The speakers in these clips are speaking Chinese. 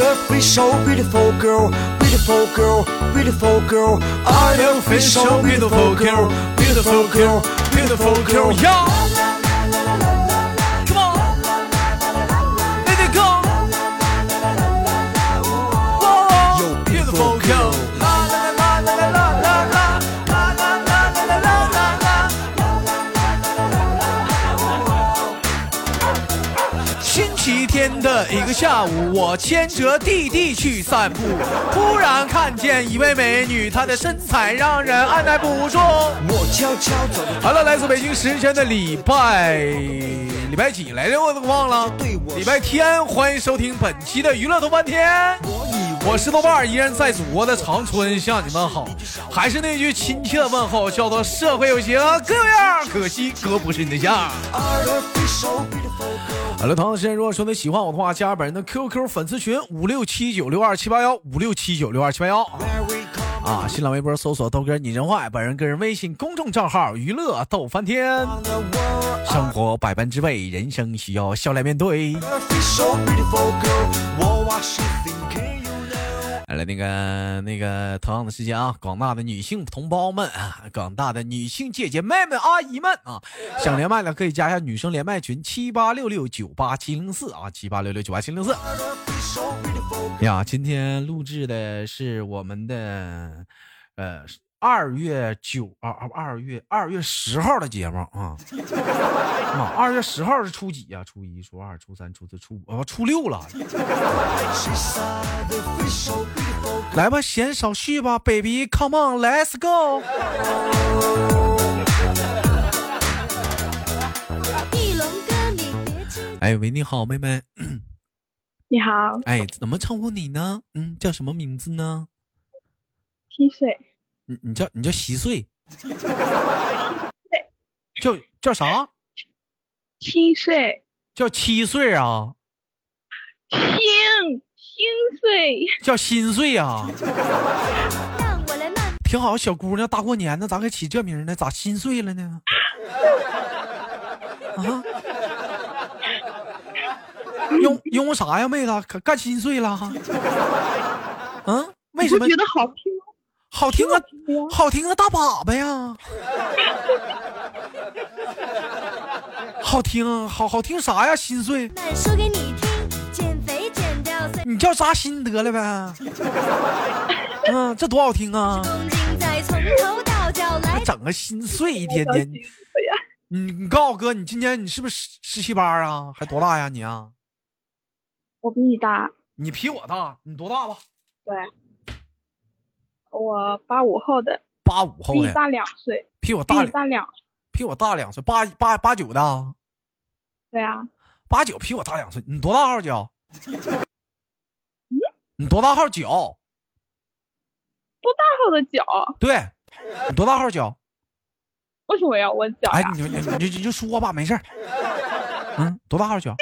Artificial beautiful girl, beautiful girl, beautiful girl. Artificial beautiful girl, beautiful girl, beautiful girl. Yeah. 一个下午，我牵着弟弟去散步，突然看见一位美女，她的身材让人按耐不住。我悄悄走得好了，来自北京时间的礼拜礼拜几来着？我都忘了。礼拜天，欢迎收听本期的娱乐豆瓣天。我是豆瓣儿，依然在祖国的长春向你们好。还是那句亲切的问候，叫做社会有型哥有样，可惜哥不是你对象。Artificial beautiful girl. 好了，同样时间，如果说你喜欢我的话，加本人的 QQ 粉丝群五六七九六二七八幺五六七九六二七八幺。啊，新浪微博搜索豆哥你真坏，本人个人微信公众账号娱乐逗翻天。生活百般滋味，人生需要笑脸面对。来了，那个那个同样的时间啊，广大的女性同胞们啊，广大的女性姐姐妹妹、阿姨们啊，想连麦的可以加一下女生连麦群七八六六九八七零四啊，七八六六九八七零四。呀，今天录制的是我们的呃二月九啊二二月二月十号的节目啊。妈，二月十号是初几呀、初一、初二、初三、初四、初五，啊，初六了。来吧，闲少叙吧，baby，come on，let's go。一龙哥，你别吃。哎喂，你好，妹妹。你好，哎，怎么称呼你呢？嗯，叫什么名字呢？七岁，你你叫你叫稀碎，叫叫啥？七岁，叫七岁啊？心心碎，叫心碎啊？我来慢挺好，小姑娘，大过年的咋给起这名呢？咋心碎了呢？啊？因因为啥呀，妹子？可干心碎了？嗯？为什么觉得好听吗？好听啊？好听啊，大粑粑呀！好听啊，好好听啥呀？心碎，慢说给你听，减肥减掉你叫啥心得了呗？嗯，这多好听啊！公斤，再从头到脚来还。整个心碎一天天。你你告诉我哥，你今年你是不是十十七八啊？还多大呀你啊？我比你大，你比我大，你多大吧？对，我八五后的，八五后的，比你大两岁，比比我大你大两，比我大两岁，八八八九的啊，对啊，八九比我大两岁。你多大号脚？你多大号脚？多大号的脚？对，你多大号脚？为什么要问脚哎呀，？你你你就你就说吧，没事儿。嗯，多大号脚？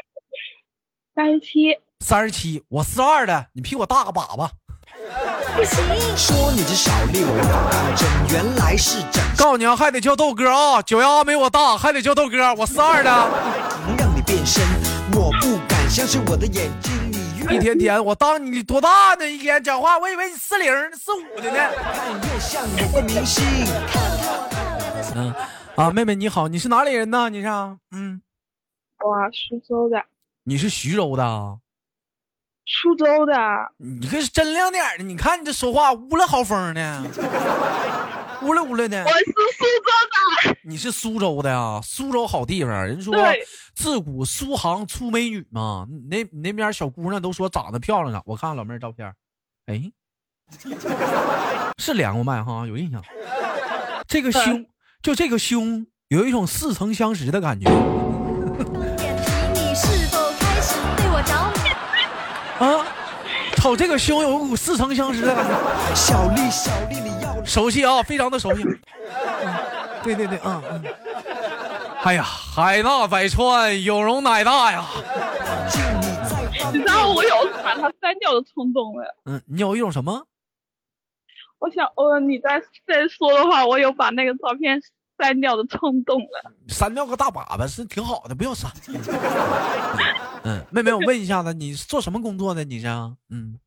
三十七，三十七，我四二的，你比我大个粑粑。不行，说你这小六当真，原来是真。告诉你啊，还得叫豆哥啊，脚丫没我大，还得叫豆哥，我四二的。能让你变身，我不敢相信我的眼睛。你一天天，我当你多大呢？一天讲话，我以为你四零四五的呢。看越像某个明星。嗯啊，妹妹你好，你是哪里人呢？你是啊？嗯，我苏州的，你是徐州的啊？苏州的，你这是真亮点儿的，你看你这说话乌了好风呢，乌了乌了的我。是苏州的，你是苏州的呀？苏州好地方，人说自古苏杭出美女嘛。那你那边小姑娘都说长得漂亮呢。我看看老妹儿照片，哎，是连过麦哈，有印象。这个胸，就这个胸，有一种似曾相识的感觉瞅这个胸，有股似曾相识的感觉，小丽，小丽，你要熟悉啊，非常的熟悉。嗯对对对，嗯嗯。哎呀，海纳百川，有容乃大呀。进你在你知道我有把它删掉的冲动了。嗯，你有一种什么？我想，呃，你再再说的话，我有把那个照片删掉的冲动了。删掉个大粑粑是挺好的，不要删。嗯，妹妹，我问一下子，你是做什么工作的？你是？嗯，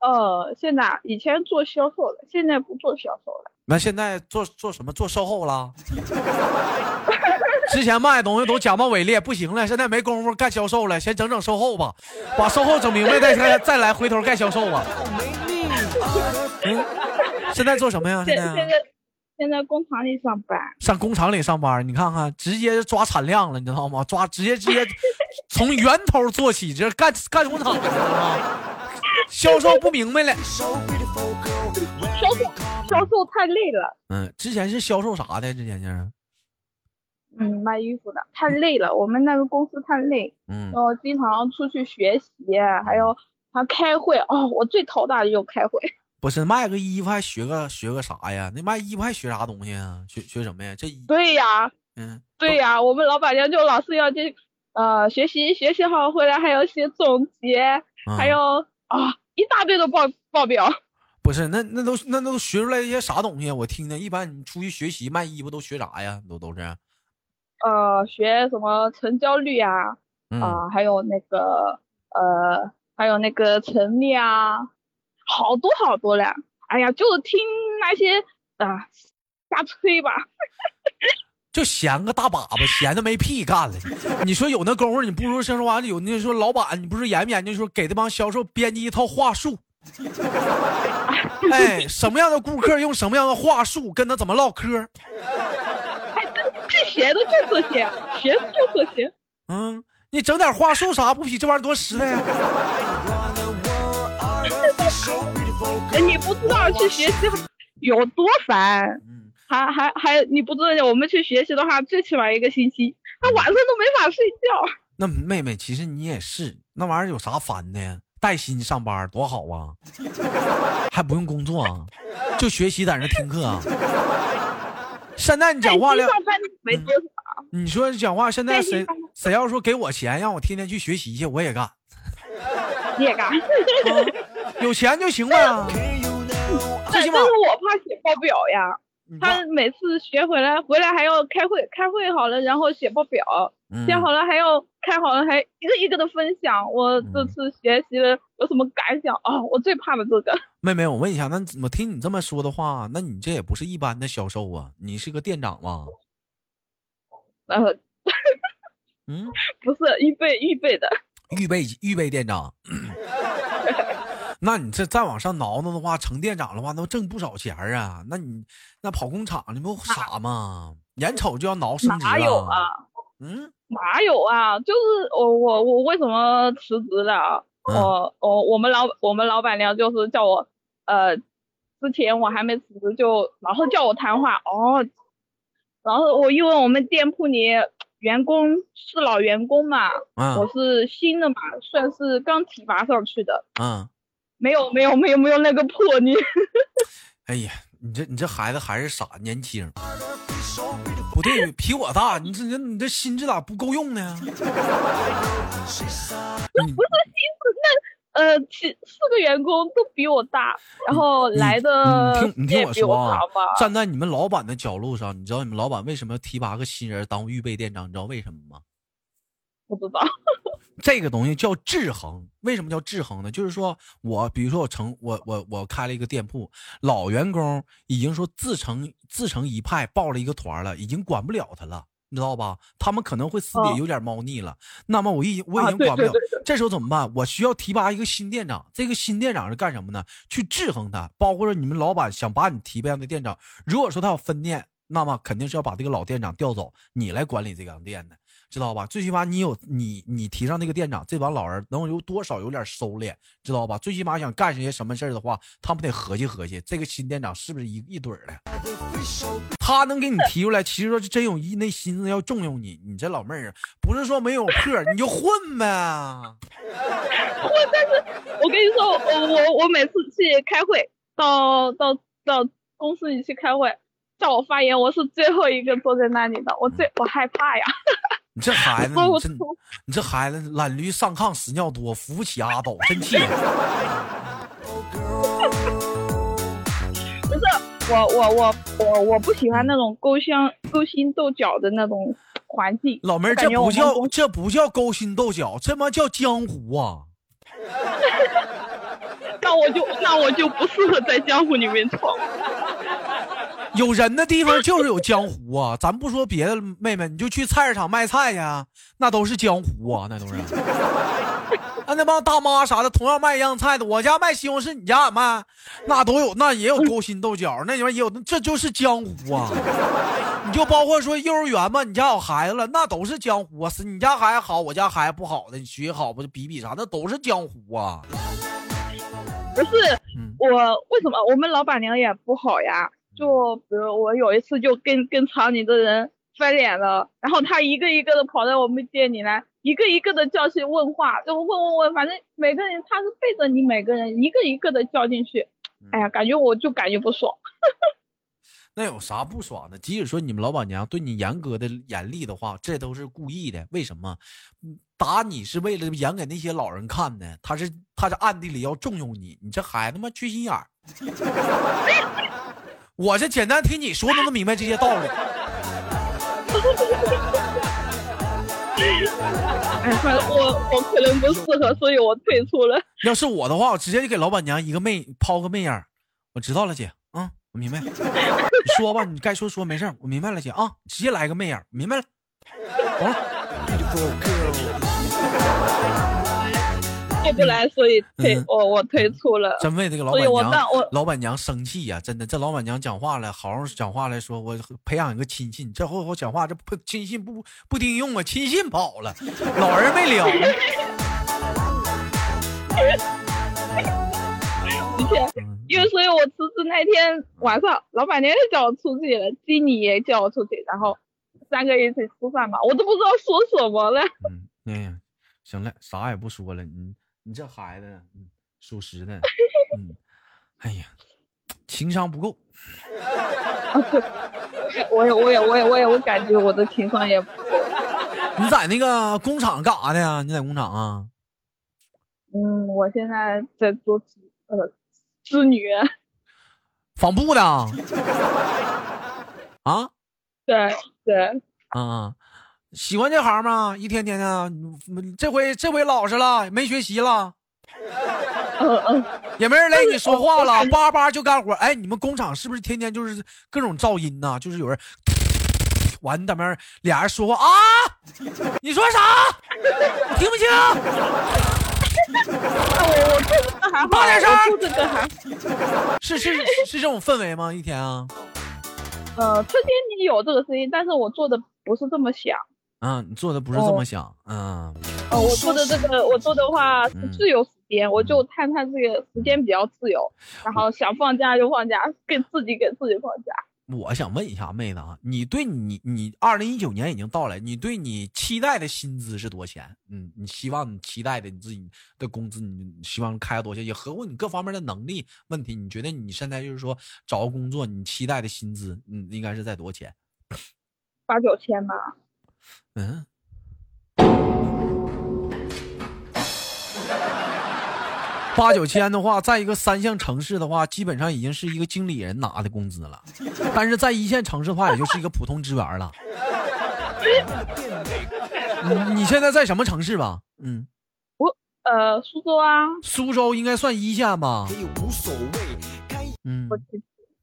呃，现在以前做销售的，现在不做销售了。那现在做做什么？做售后了？之前卖的东西都假冒伪劣，不行了，现在没工夫干销售了，先整整售后吧，把售后整明白再再再来回头干销售吧。嗯，现在做什么呀？现在现现在现在工厂里上班，上工厂里上班，你看看，直接抓产量了，你知道吗？抓直接直接 从源头做起，这干干工厂，你知道吗？销售不明白了，销售销售太累了，嗯，之前是销售啥的？之前是，嗯，卖衣服的太累了，我们那个公司太累，嗯然，后经常出去学习，还有还开会。哦，我最头大的就是开会。不是卖个衣服还学个学个啥呀？那卖衣服还学啥东西啊？学学什么呀？这一对呀，嗯，对呀，我们老板娘就老是要去呃学习，学习好回来还要写总结，嗯还有啊一大堆的报报表。不是，那那都那都学出来一些啥东西啊？我听听，一般你出去学习卖衣服都学啥呀？都都是，呃，学什么成交率啊，嗯，啊，还有那个呃，还有那个陈列啊，好多好多了。哎呀，就是听那些啊瞎吹吧。就闲个大粑粑，闲的没屁干了。你说有那功夫，你不如说说完了有那说老板，你不是研不研究说给这帮销售编辑一套话术。哎，什么样的顾客用什么样的话术跟他怎么唠嗑？这学的就这些，学的就这些。嗯，你整点话术啥不比这玩意儿多实在呀？哎，你不知道去学习有多烦，嗯，还还还，你不知道我们去学习的话，最起码一个星期，他晚上都没法睡觉。那妹妹，其实你也是，那玩意儿有啥烦的呀？带薪上班多好啊，还不用工作啊，就学习在那听课啊。现在你讲话了带薪，上班没多少，你说讲话，现在谁谁要说给我钱让我天天去学习去，我也干，你也干。有钱就行了。最起码但是我怕写报表呀。他每次学回来，回来还要开会，开会好了，然后写报表，嗯写好了还要开好了，还一个一个的分享。我嗯这次学习了有什么感想啊、我最怕的这个。妹妹，我问一下，那怎么听你这么说的话，那你这也不是一般的销售啊，你是个店长吗？呃，嗯，不是预备预备的，预备预备店长。那你这再往上挠挠的话，成店长的话，那挣不少钱啊。那你那跑工厂，你不傻吗？眼瞅就要挠升职了。哪有啊？嗯哪有啊？就是我我我为什么辞职了？嗯我我我们老我们老板娘就是叫我，呃，之前我还没辞职就老是叫我谈话哦，然后我因为我们店铺里员工是老员工嘛，我嗯是新的嘛，算是刚提拔上去的，嗯，没有没有没有没有那个魄力。哎呀，你这你这孩子还是傻，年轻。不对，比我大，你这你这心智咋不够用呢？不是心智，那呃，七四个员工都比我大，然后来的你听你听我说啊。站在你们老板的角度上，你知道你们老板为什么要提拔个新人当预备店长？你知道为什么吗？不知道，这个东西叫制衡。为什么叫制衡呢？就是说我，比如说我成我我我开了一个店铺，老员工已经说自成自成一派，报了一个团了，已经管不了他了，你知道吧？他们可能会私底下哦有点猫腻了。那么我已我已经管不了，对对对这时候怎么办？我需要提拔一个新店长。这个新店长是干什么呢？去制衡他，包括说你们老板想把你提拔的店长，如果说他要分店，那么肯定是要把这个老店长调走，你来管理这家店的。知道吧？最起码你有你你提上那个店长，这帮老人能有多少有点收敛，知道吧？最起码想干些什么事儿的话，他们得合计合计，这个新店长是不是一一对儿的？他能给你提出来，其实说真有一那心思要重用你。你这老妹儿啊，不是说没有破，你就混呗。我跟你说，我我我每次去开会，到到到公司里去开会，叫我发言，我是最后一个坐在那里的，我最我害怕呀。你这孩子，你真你这孩子懒驴上炕屎尿多，扶不起阿斗，真气人。不是我我我我我不喜欢那种勾心勾心斗角的那种环境。老妹儿，这不叫这不叫勾心斗角，这妈叫江湖啊！那我就那我就不适合在江湖里面闯。有人的地方就是有江湖啊！咱不说别的，妹妹，你就去菜市场卖菜去，那都是江湖啊，那都是。啊，那帮大妈啥的，同样卖一样菜的，我家卖西红柿，你家也卖，那都有，那也有勾心斗角，那里面也有，这就是江湖啊！你就包括说幼儿园吧，你家有孩子了，那都是江湖啊！是你家孩子好，我家孩子不好的，你学习好不就比比啥，那都是江湖啊！不是嗯我为什么我们老板娘也不好呀？就比如我有一次就跟跟厂里的人翻脸了，然后他一个一个的跑到我们店里来，一个一个的叫去问话，就问问问，反正每个人他是背着你每个人一个一个的叫进去，哎呀，感觉我就感觉不爽。那有啥不爽的？即使说你们老板娘对你严格的严厉的话，这都是故意的。为什么？嗯打你是为了演给那些老人看的，他是他是暗地里要重用你。你这孩子妈缺心眼儿。我这简单听你说都能明白这些道理。哎，反正我我可能不适合，所以我退出了。要是我的话，我直接就给老板娘一个媚抛个媚眼。我知道了，姐，啊、我明白了。你说吧，你该说说，没事儿我明白了，姐啊，直接来个媚眼，明白了。懂了。不来，所以退、嗯我我退出了。真为这个老板娘老板娘生气呀、真的，这老板娘讲话了，好好讲话来说，我培养一个亲信，这后我讲话这不亲信不不听用啊，亲信跑了，老人没了。之前嗯因为所以，我辞职那天晚上，老板娘也叫我出去了，经理也叫我出去，然后三个一起吃饭嘛，我都不知道说什么了。嗯，哎呀，行了，啥也不说了，你你这孩子，嗯，属实的，嗯，哎呀，情商不够。我也我也我也我也我感觉我的情商也不够。你在那个工厂干啥的呀？你在工厂啊？嗯，我现在在做织呃织女，纺布的啊？啊对对，啊！喜欢这行吗？一天天的，嗯这回这回老实了，没学习了。嗯嗯，也没人来你说话了，叭叭就干活。哎，你们工厂是不是天天就是各种噪音呐、就是有人完那边俩人说话啊？你说啥？我听不清。啊我我做这个还好，大点声我做这个还是是是这种氛围吗？一天啊？呃，春天你有这个声音，但是我做的不是这么响。嗯，你做的不是这么想。嗯，哦，我做的这个，我做的话是嗯自由时间，我就看它这个时间比较自由，然后想放假就放假，给自己给自己放假。我想问一下妹子啊，你对你你二零一九年已经到来，你对你期待的薪资是多少钱？嗯，你希望你期待的你自己的工资，你希望开多少钱？也合乎你各方面的能力问题。你觉得你现在就是说找个工作，你期待的薪资，嗯，应该是在多少钱？八九千吧，嗯，八九千的话，在一个三线城市的话，基本上已经是一个经理人拿的工资了。但是在一线城市的话，也就是一个普通职员了。你你现在在什么城市吧？嗯，我呃，苏州啊，苏州应该算一线吧？嗯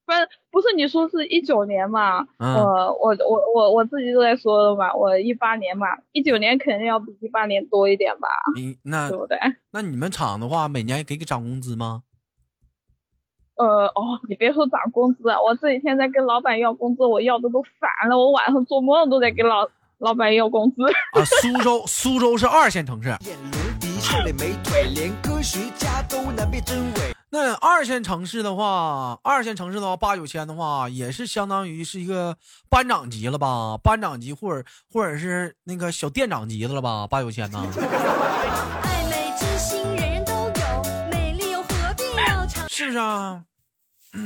不是不是你说是一九年嘛？嗯呃，我我我我自己都在说了嘛，我一八年嘛，一九年肯定要比一八年多一点吧，你 那对不对？那你们厂的话，每年给给涨工资吗？呃，哦，你别说涨工资啊，我这几天在跟老板要工资，我要的都烦了，我晚上做梦都在跟老老板要工资。啊，苏州 苏州是二线城市。连科学家都难辨真伪。那二线城市的话，二线城市的话，八九千的话，也是相当于是一个班长级了吧？班长级或者或者是那个小店长级的了吧？八九千呢？爱美之心人人都有，美丽又何必要长？是不是啊？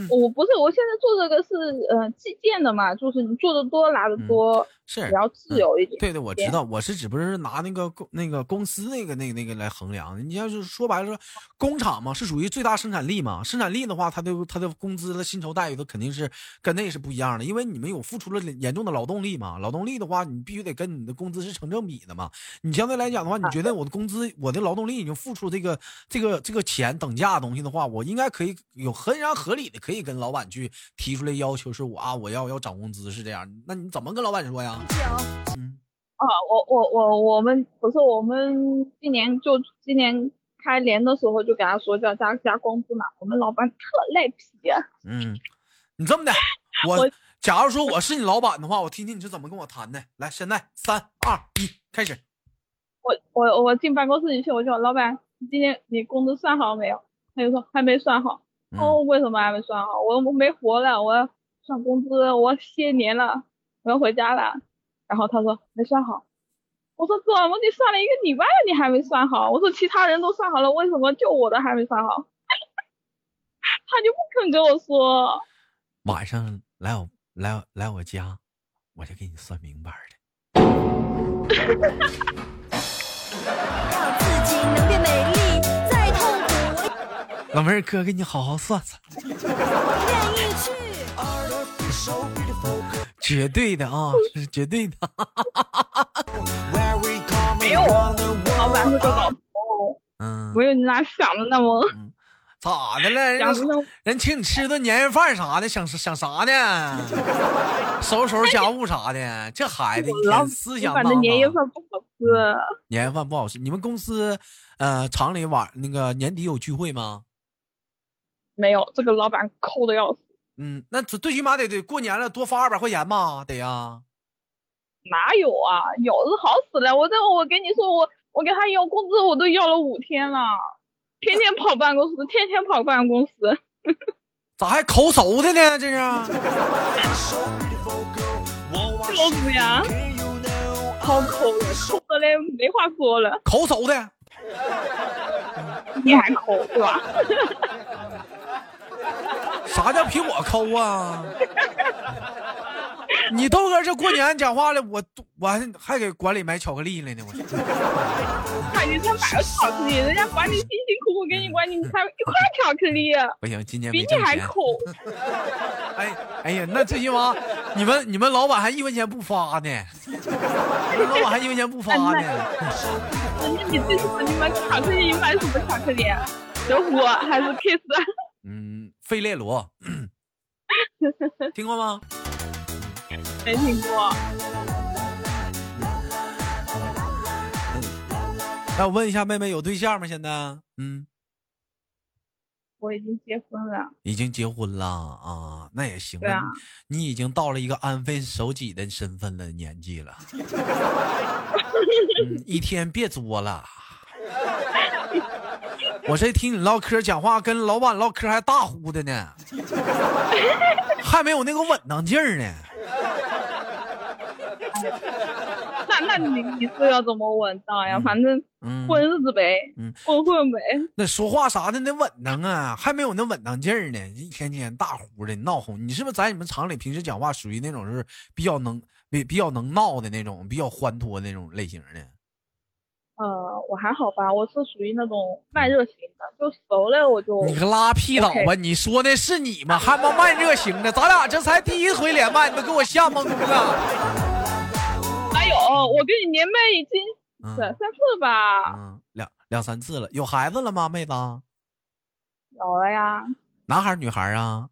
我不是，我现在做这个是呃计件的嘛，就是你做的多拿的多，是比较自由一点。对对，我知道，我是只不是拿那个公那个公司那个那个那个来衡量的。你要是说白了说，工厂嘛是属于最大生产力嘛，生产力的话，它的它的工资的薪酬待遇都肯定是跟那是不一样的，因为你们有付出了严重的劳动力嘛，劳动力的话，你必须得跟你的工资是成正比的嘛。你相对来讲的话，你觉得我的工资，我的劳动力已经付出这个这个这个钱等价的东西的话，我应该可以有很然合理的可以跟老板去提出来要求，是我啊，我要要涨工资是这样。那你怎么跟老板说呀？嗯啊，我我我我们不是我们今年就今年开年的时候就给他说叫加加工资嘛，我们老板特赖皮啊。嗯，你这么的，我我假如说我是你老板的话，我听听你是怎么跟我谈的。来，现在三二一，开始。我我我进办公室一去，我就说老板，你今天你工资算好没有？他就说还没算好。嗯哦，为什么还没算好？我我没活了，我要算工资，我歇年了，我要回家了。然后他说没算好。我说怎么你算了一个礼拜了，你还没算好？我说其他人都算好了，为什么就我的还没算好？他就不肯跟我说。晚上来我来来我家，我就给你算明白的。让自己能变美丽，再痛苦老妹儿，哥给你好好算算，我愿意去。绝对的啊，是绝对的。没有老板是个.老头，嗯，没有你俩想的那么咋的了？人。人请你吃顿年夜饭啥的，想想啥呢？收拾收拾家务啥的，这孩子一老天思想反大吗正年夜饭不好吃。年夜饭不好吃。你们公司呃厂里晚那个年底有聚会吗？没有，这个老板抠的要死。嗯，那最最起码得得过年了多发二百块钱吧，得呀。哪有啊？有的好死了，我这我跟你说，我我给他要工资，我都要了五天了，天天跑办公室，天天跑办公室。咋还抠手的呢？这是笑死呀好抠的，抠的嘞没话说了。抠手的，你还抠对吧？啥叫比我抠啊？你豆哥这过年讲话了，我我还还给管理买巧克力了呢，我操你才买了巧克力，人家管理辛辛苦苦给你管理，你才一块巧克力，不行，今年比。你还抠。哎哎呀，那最起码你们你们老板还一分钱不发呢，你们老板还一分钱不发呢。人家你最起码你买巧克力，你买什么巧克力？德芙还是 Kiss？嗯，费列罗，听过吗？没听过。那我问一下妹妹有对象吗？现在？嗯，我已经结婚了，已经结婚了啊，那也行你你已经到了一个安分守己的身份了年纪了。嗯，一天别作了。我这听你唠嗑讲话，跟老板唠嗑还大呼的呢，还没有那个稳当劲儿呢。那那你你是要怎么稳当呀？嗯反正嗯，混日子呗，嗯混混呗。那说话啥的那稳当啊，还没有那稳当劲儿呢，一天天大呼的闹哄。你是不是在你们厂里平时讲话属于那种是比较能比比较能闹的那种，比较欢脱的那种类型的？呃，我还好吧，我是属于那种慢热型的，就熟了我就你个拉屁倒吧！你说的是你吗？还妈慢热型的，咱俩这才第一回连麦，你都给我吓懵了。哎呦，我跟你连麦已经嗯两三次吧，嗯，两两三次了，有孩子了吗，妹子？有了呀，男孩儿女孩儿啊？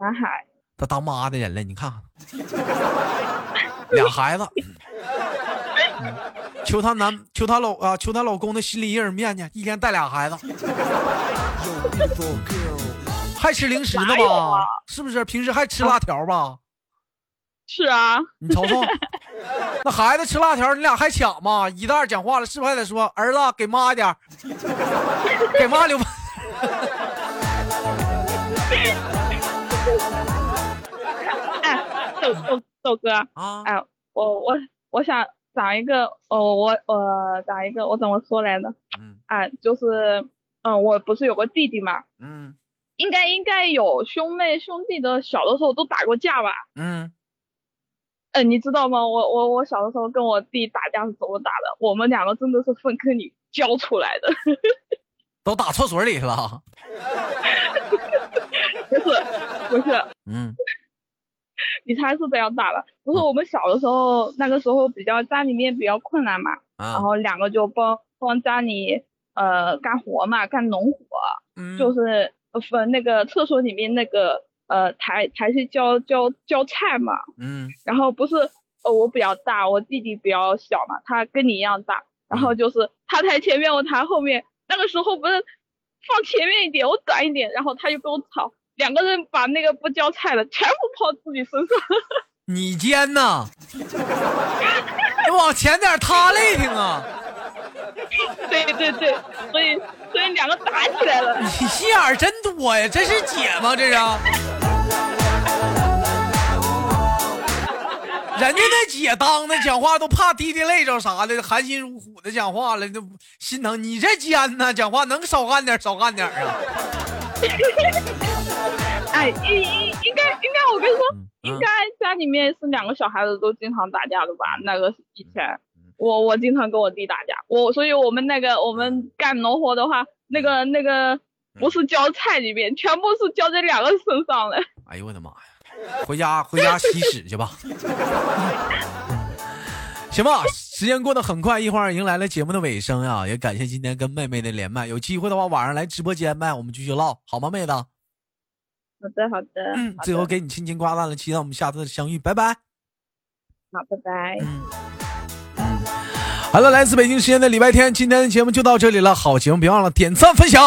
男孩。他当妈的人了，你看看，俩孩子，嗯求她男求她老啊求她老公的心理阴影面去，一天带俩孩子. 还吃零食呢吧啊？是不是？平时还吃辣条吧？是啊，你瞅瞅，那孩子吃辣条，你俩还抢吗？一袋讲话了，是不是还得说儿子给妈点儿，给妈留？哎，豆豆豆哥，啊，哎，我我我想找一个，哦，我我找一个，我怎么说来着？嗯啊，就是，嗯，我不是有个弟弟嘛，嗯应该应该有兄妹兄弟的，小的时候都打过架吧？嗯呃，你知道吗？我我我小的时候跟我弟打架是怎么打的？我们两个真的是粪坑里教出来的，都打厕所里去了。不是不是，嗯 你猜是怎样打的？不是我们小的时候，那个时候比较家里面比较困难嘛，然啊，后两个就帮帮家里呃干活嘛，干农活，嗯。就是呃分那个厕所里面那个呃台台去浇浇浇菜嘛，嗯。然后不是呃我比较大，我弟弟比较小嘛，他跟你一样大，然后就是他抬前面，我抬后面，那个时候不是放前面一点，我短一点，然后他就跟我吵，两个人把那个不浇菜的全部抛自己身上，你尖呐，你 往前点，他累挺啊。对对对，所以所以两个打起来了，你心眼儿真多呀，这是姐吗？这是？人家那姐当的讲话都怕滴滴累着啥的，含辛茹苦的讲话了，都心疼。你这尖呢，讲话能少干点少干点啊？哎，应应应该应该，我跟你说，嗯应该家里面是两个小孩子都经常打架的吧？那个以前，我我经常跟我弟打架，我所以我们那个我们干农活的话，那个那个不是浇菜里面，全部是浇在两个身上了。哎呦我的妈呀！回家回家洗屎去吧。行吧，时间过得很快，一会儿迎来了节目的尾声呀、也感谢今天跟妹妹的连麦，有机会的话晚上来直播间呗，我们继续唠，好吗，妹子？好的好的，嗯，最后给你轻轻挂断了，期待我们下次的相遇，拜拜。好，拜拜。嗯好了，来自北京时间的礼拜天，今天的节目就到这里了。好节目别忘了点赞分享。